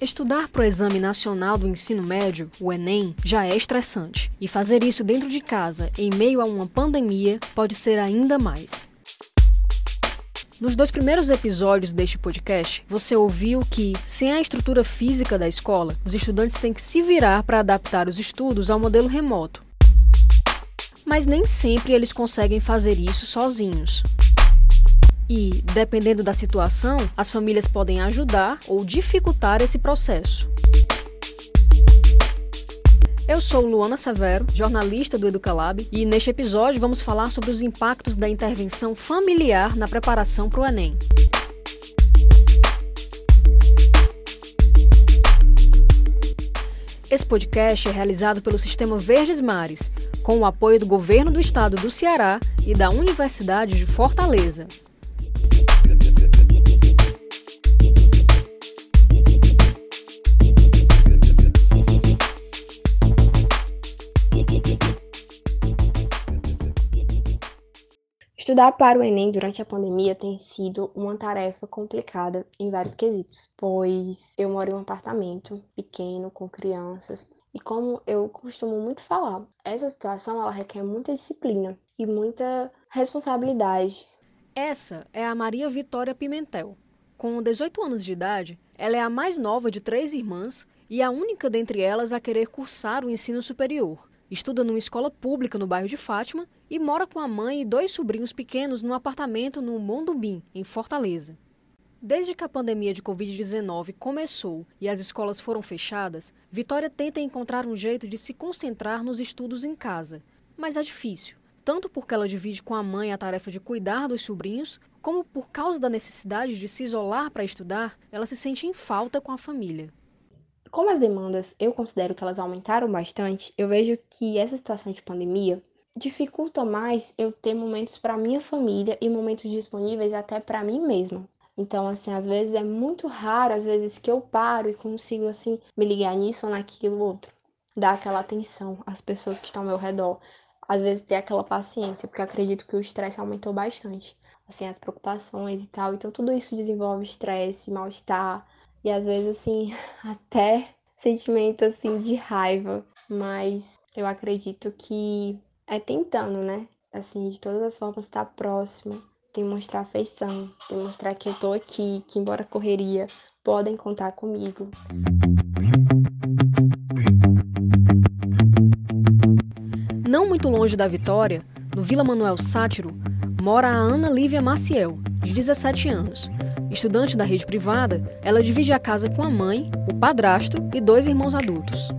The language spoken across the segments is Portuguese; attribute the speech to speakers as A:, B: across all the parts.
A: Estudar para o Exame Nacional do Ensino Médio, o Enem, já é estressante. E fazer isso dentro de casa, em meio a uma pandemia, pode ser ainda mais. Nos dois primeiros episódios deste podcast, você ouviu que, sem a estrutura física da escola, os estudantes têm que se virar para adaptar os estudos ao modelo remoto. Mas nem sempre eles conseguem fazer isso sozinhos. E, dependendo da situação, as famílias podem ajudar ou dificultar esse processo. Eu sou Luana Severo, jornalista do Educalab, e neste episódio vamos falar sobre os impactos da intervenção familiar na preparação para o Enem. Esse podcast é realizado pelo Sistema Verdes Mares, com o apoio do Governo do Estado do Ceará e da Universidade de Fortaleza.
B: Estudar para o Enem durante a pandemia tem sido uma tarefa complicada em vários quesitos, pois eu moro em um apartamento pequeno com crianças e como eu costumo muito falar, essa situação ela requer muita disciplina e muita responsabilidade.
A: Essa é a Maria Vitória Pimentel. Com 18 anos de idade, ela é a mais nova de três irmãs e a única dentre elas a querer cursar o ensino superior. Estuda numa escola pública no bairro de Fátima e mora com a mãe e dois sobrinhos pequenos num apartamento no Mondubim, em Fortaleza. Desde que a pandemia de Covid-19 começou e as escolas foram fechadas, Vitória tenta encontrar um jeito de se concentrar nos estudos em casa. Mas é difícil, tanto porque ela divide com a mãe a tarefa de cuidar dos sobrinhos, como por causa da necessidade de se isolar para estudar, ela se sente em falta com a família.
B: Como as demandas eu considero que elas aumentaram bastante, eu vejo que essa situação de pandemia dificulta mais eu ter momentos para minha família e momentos disponíveis até para mim mesma. Então, assim, às vezes é muito raro, às vezes que eu paro e consigo assim me ligar nisso ou naquilo outro, dar aquela atenção às pessoas que estão ao meu redor, às vezes ter aquela paciência, porque acredito que o estresse aumentou bastante, assim, as preocupações e tal. Então, tudo isso desenvolve estresse, mal-estar, e às vezes assim, até sentimento assim de raiva, mas eu acredito que é tentando, né? Assim, de todas as formas estar próximo, demonstrar afeição, demonstrar que eu tô aqui, que embora correria, podem contar comigo.
A: Não muito longe da Vitória, no Vila Manuel Sátiro, mora a Ana Lívia Maciel, de 17 anos, Estudante da rede privada, ela divide a casa com a mãe, o padrasto e dois irmãos adultos.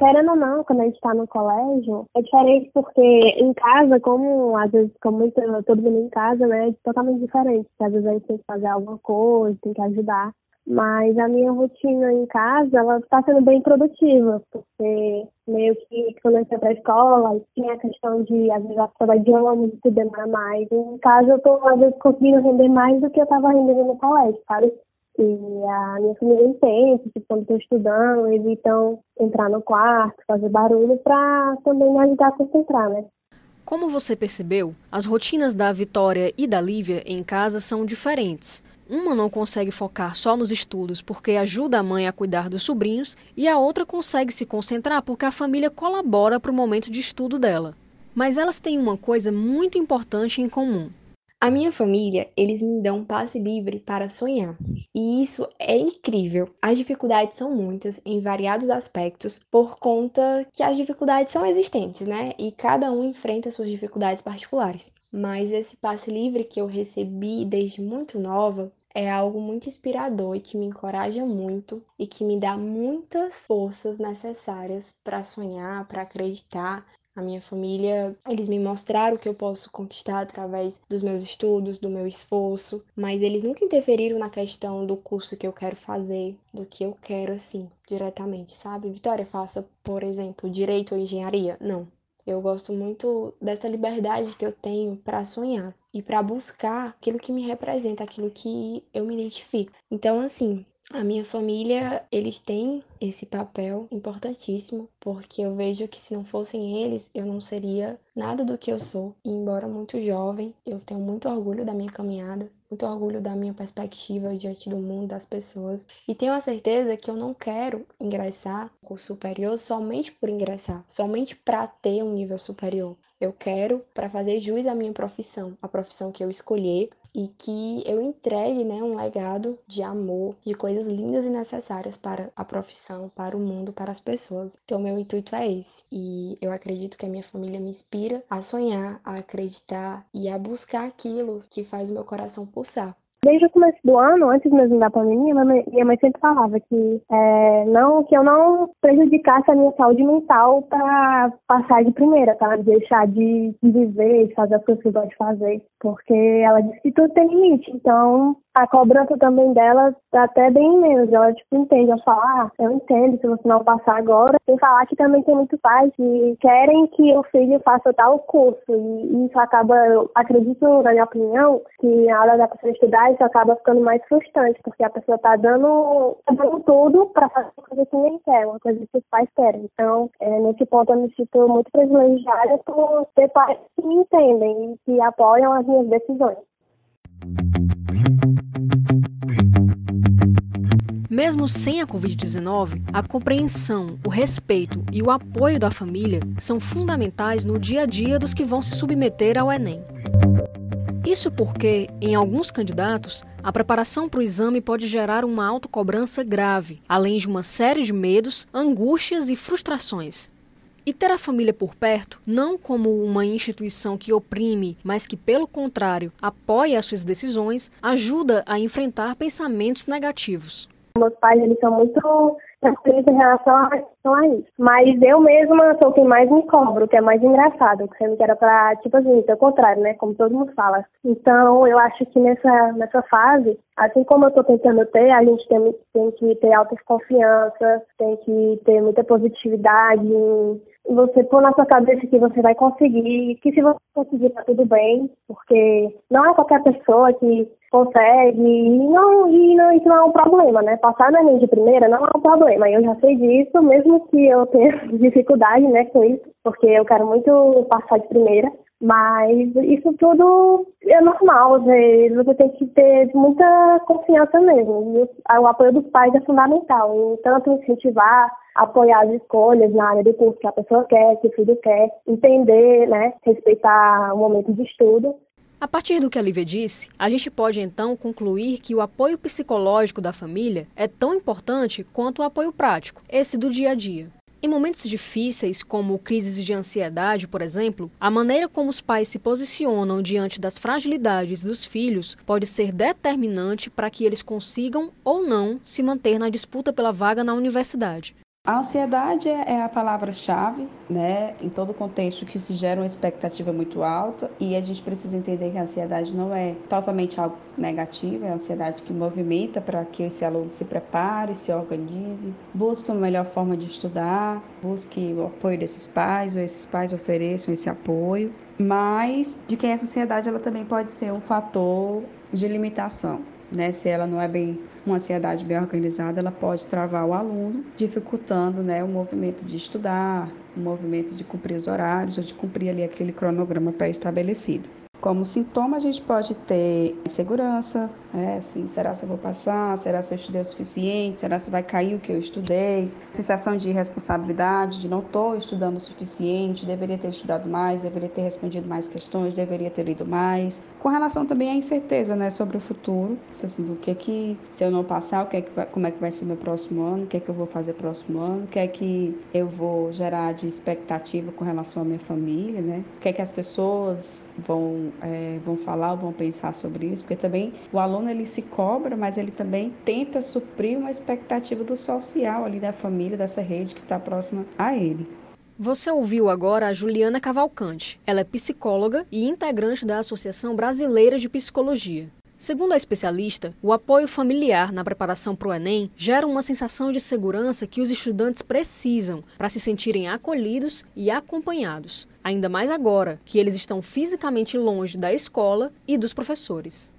C: Querendo ou não, quando a gente está no colégio, é diferente porque em casa, como às vezes fica muito, todo mundo em casa, né, é totalmente diferente. Às vezes a gente tem que fazer alguma coisa, tem que ajudar. Mas a minha rotina em casa, ela está sendo bem produtiva, porque meio que quando eu para a escola, tinha a questão de, às vezes, de ônibus, que demora mais. Em casa, eu estou, às vezes, conseguindo render mais do que eu estava rendendo no colégio, sabe? E a minha família entende, tipo, quando estou estudando, evitam entrar no quarto, fazer barulho, para também me ajudar a concentrar, né?
A: Como você percebeu, as rotinas da Vitória e da Lívia em casa são diferentes. Uma não consegue focar só nos estudos porque ajuda a mãe a cuidar dos sobrinhos, e a outra consegue se concentrar porque a família colabora para o momento de estudo dela. Mas elas têm uma coisa muito importante em comum.
B: A minha família, eles me dão passe livre para sonhar. E isso é incrível. As dificuldades são muitas em variados aspectos, por conta que as dificuldades são existentes, né? E cada um enfrenta suas dificuldades particulares. Mas esse passe livre que eu recebi desde muito nova é algo muito inspirador e que me encoraja muito e que me dá muitas forças necessárias para sonhar, para acreditar. A minha família, eles me mostraram que eu posso conquistar através dos meus estudos, do meu esforço, mas eles nunca interferiram na questão do curso que eu quero fazer, do que eu quero assim, diretamente, sabe? Vitória, faça, por exemplo, direito ou engenharia? Não. Eu gosto muito dessa liberdade que eu tenho para sonhar e para buscar aquilo que me representa, aquilo que eu me identifico. Então, assim, a minha família, eles têm esse papel importantíssimo, porque eu vejo que se não fossem eles, eu não seria nada do que eu sou. E embora muito jovem, eu tenho muito orgulho da minha caminhada. muito orgulho da minha perspectiva diante do mundo, das pessoas. E tenho a certeza que eu não quero ingressar no curso superior somente por ingressar, somente para ter um nível superior. Eu quero para fazer jus à minha profissão, a profissão que eu escolher, e que eu entregue né, um legado de amor, de coisas lindas e necessárias para a profissão, para o mundo, para as pessoas. Então, meu intuito é esse. E eu acredito que a minha família me inspira a sonhar, a acreditar e a buscar aquilo que faz o meu coração pulsar.
C: Desde o começo do ano, antes mesmo da pandemia, minha mãe sempre falava que é, não que eu não prejudicasse a minha saúde mental para passar de primeira, tá? Deixar de, viver, de fazer as coisas que eu gosto de fazer. Porque ela disse que tudo tem limite. Então, a cobrança também dela tá até bem menos. Ela, tipo, entende. Ela fala, ah, eu entendo se você não passar agora. Sem falar que também tem muitos pais que querem que o filho faça tal curso. E isso acaba, eu acredito, na minha opinião, que na hora da pessoa estudar, isso acaba ficando mais frustrante, porque a pessoa tá dando, tá dando tudo para fazer uma coisa que nem quer, uma coisa que os pais querem. Então, é, nesse ponto, eu me sinto muito privilegiada por ter pais que me entendem e que apoiam as minhas decisões.
A: Mesmo sem a Covid-19, a compreensão, o respeito e o apoio da família são fundamentais no dia a dia dos que vão se submeter ao Enem. Isso porque, em alguns candidatos, a preparação para o exame pode gerar uma autocobrança grave, além de uma série de medos, angústias e frustrações. E ter a família por perto, não como uma instituição que oprime, mas que, pelo contrário, apoia as suas decisões, ajuda a enfrentar pensamentos negativos.
C: Meus pais, eles são muito tranquilos em relação a, relação a isso. Mas eu mesma sou quem mais me cobro, que é mais engraçado, sendo que era pra, tipo assim, ser o contrário, né? Como todo mundo fala. Então, eu acho que nessa, nessa fase, assim como eu tô tentando ter, a gente tem, tem que ter autoconfiança, tem que ter muita positividade, você pôr na sua cabeça que você vai conseguir, que se você conseguir tá tudo bem, porque não é qualquer pessoa que consegue e não, e não, isso não é um problema, né? Passar no Enem de primeira não é um problema. Eu já sei disso, mesmo que eu tenha dificuldade, né, com isso, porque eu quero muito passar de primeira. Mas isso tudo é normal, você tem que ter muita confiança mesmo. E o apoio dos pais é fundamental, em tanto incentivar, apoiar as escolhas na área do curso que a pessoa quer, que o filho quer, entender, né, respeitar o momento de estudo.
A: A partir do que a Lívia disse, a gente pode então concluir que o apoio psicológico da família é tão importante quanto o apoio prático, esse do dia a dia. Em momentos difíceis, como crises de ansiedade, por exemplo, a maneira como os pais se posicionam diante das fragilidades dos filhos pode ser determinante para que eles consigam ou não se manter na disputa pela vaga na universidade.
D: A ansiedade é, é a palavra-chave, né, em todo contexto que se gera uma expectativa muito alta e a gente precisa entender que a ansiedade não é totalmente algo negativo, é a ansiedade que movimenta para que esse aluno se prepare, se organize, busque uma melhor forma de estudar, busque o apoio desses pais ou esses pais ofereçam esse apoio, mas de que essa ansiedade ela também pode ser um fator de limitação né? Se ela não é bem uma ansiedade bem organizada, ela pode travar o aluno, dificultando, né, o movimento de estudar, o movimento de cumprir os horários ou de cumprir ali aquele cronograma pré-estabelecido. Como sintoma, a gente pode ter insegurança, é, assim, será se eu vou passar? Será se eu estudei o suficiente? Será se vai cair o que eu estudei? Sensação de irresponsabilidade, de não estou estudando o suficiente, deveria ter estudado mais, deveria ter respondido mais questões, deveria ter lido mais. Com relação também à incerteza, né, sobre o futuro, assim, do que que, se eu não passar, o que é que vai, como é que vai ser meu próximo ano, o que é que eu vou fazer próximo ano, o que é que eu vou gerar de expectativa com relação à minha família, né? O que é que as pessoas vão é, vão falar ou vão pensar sobre isso, porque também o aluno ele se cobra, mas ele também tenta suprir uma expectativa do social ali da família, dessa rede que está próxima a ele.
A: Você ouviu agora a Juliana Cavalcante. Ela é psicóloga e integrante da Associação Brasileira de Psicologia. Segundo a especialista, o apoio familiar na preparação para o Enem gera uma sensação de segurança que os estudantes precisam para se sentirem acolhidos e acompanhados, ainda mais agora que eles estão fisicamente longe da escola e dos professores.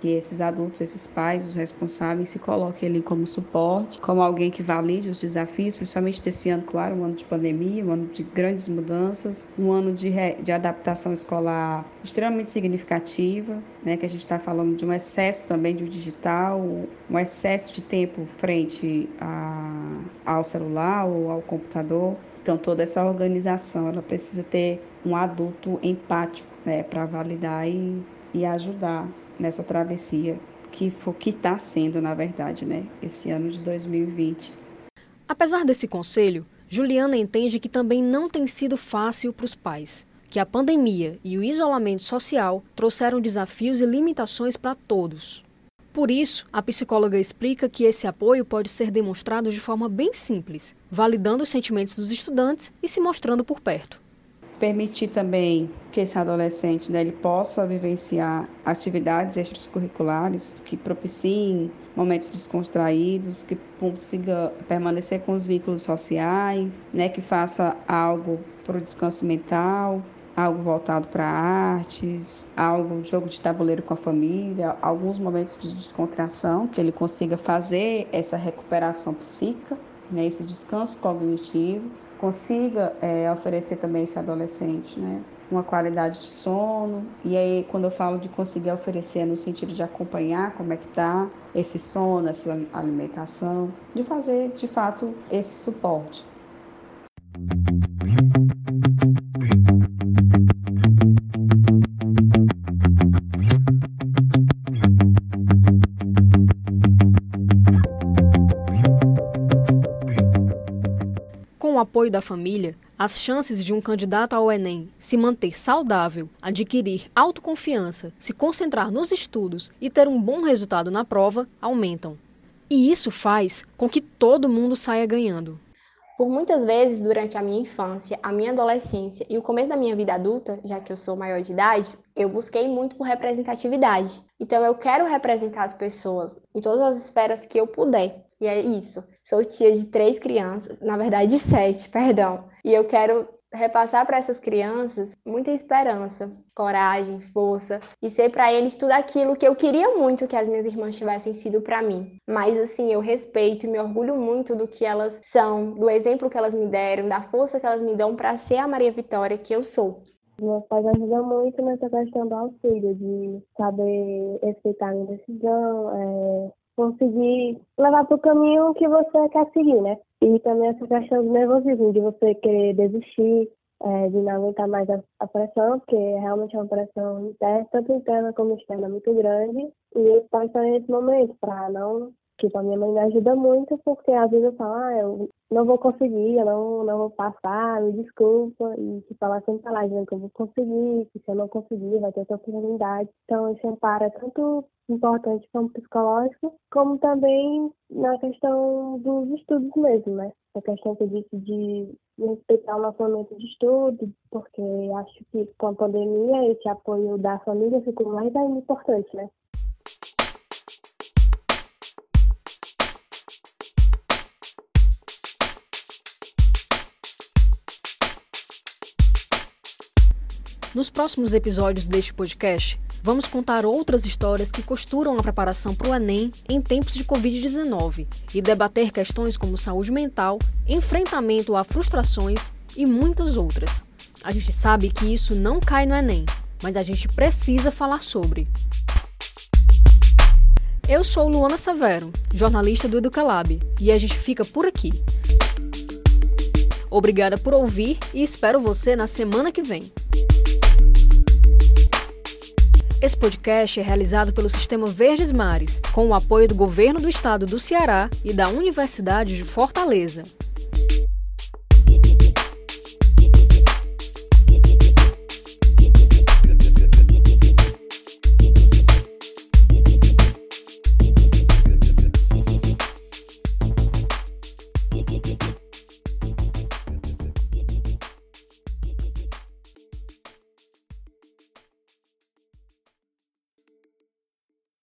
D: Que esses adultos, esses pais, os responsáveis, se coloquem ali como suporte, como alguém que valide os desafios, principalmente desse ano, claro, um ano de pandemia, um ano de grandes mudanças, um ano de, de adaptação escolar extremamente significativa, né, que a gente está falando de um excesso também do digital, um excesso de tempo frente a, ao celular ou ao computador. Então, toda essa organização, ela precisa ter um adulto empático né, para validar e, e ajudar nessa travessia que está sendo, na verdade, né, esse ano de 2020.
A: Apesar desse conselho, Juliana entende que também não tem sido fácil para os pais, que a pandemia e o isolamento social trouxeram desafios e limitações para todos. Por isso, a psicóloga explica que esse apoio pode ser demonstrado de forma bem simples, validando os sentimentos dos estudantes e se mostrando por perto
D: permitir também que esse adolescente né, ele possa vivenciar atividades extracurriculares que propiciem momentos descontraídos, que consiga permanecer com os vínculos sociais, né, que faça algo para o descanso mental, algo voltado para artes, algo jogo de tabuleiro com a família, alguns momentos de descontração, que ele consiga fazer essa recuperação psíquica, né, esse descanso cognitivo consiga é, oferecer também esse adolescente, né? Uma qualidade de sono. E aí, quando eu falo de conseguir oferecer, é no sentido de acompanhar como é que tá esse sono, essa alimentação, de fazer, de fato, esse suporte.
A: Apoio da família, as chances de um candidato ao Enem se manter saudável, adquirir autoconfiança, se concentrar nos estudos e ter um bom resultado na prova aumentam. E isso faz com que todo mundo saia ganhando.
B: Por muitas vezes, durante a minha infância, a minha adolescência e o começo da minha vida adulta, já que eu sou maior de idade, eu busquei muito por representatividade. Então, eu quero representar as pessoas em todas as esferas que eu puder. E é isso. Sou tia de três crianças, na verdade de sete, perdão. E eu quero repassar para essas crianças muita esperança, coragem, força e ser para eles tudo aquilo que eu queria muito que as minhas irmãs tivessem sido para mim. Mas assim, eu respeito e me orgulho muito do que elas são, do exemplo que elas me deram, da força que elas me dão para ser a Maria Vitória que eu sou.
C: Meus pais ajudam muito nessa questão do auxílio, de saber respeitar a minha decisão, é, conseguir levar para o caminho que você quer seguir, né? E também essa questão do nervosismo, de você querer desistir, é, de não aguentar mais a, a, pressão, porque realmente é uma pressão interna, tanto interna como externa muito grande. E eu passo nesse momento para não Tipo, a minha mãe me ajuda muito porque às vezes eu falo, ah, eu não vou conseguir, eu não, não vou passar, me desculpa. E tipo, ela sempre fala, dizendo que eu vou conseguir, que se eu não conseguir, vai ter outra oportunidade. Então, esse amparo é tanto importante como psicológico, como também na questão dos estudos mesmo, né? A questão que eu disse de respeitar o nosso momento de estudo, porque acho que com a pandemia esse apoio da família ficou mais ainda importante, né?
A: Nos próximos episódios deste podcast, vamos contar outras histórias que costuram a preparação para o Enem em tempos de Covid-19 e debater questões como saúde mental, enfrentamento a frustrações e muitas outras. A gente sabe que isso não cai no Enem, mas a gente precisa falar sobre. Eu sou Luana Severo, jornalista do Educalab, e a gente fica por aqui. Obrigada por ouvir e espero você na semana que vem. Esse podcast é realizado pelo Sistema Verdes Mares, com o apoio do Governo do Estado do Ceará e da Universidade de Fortaleza.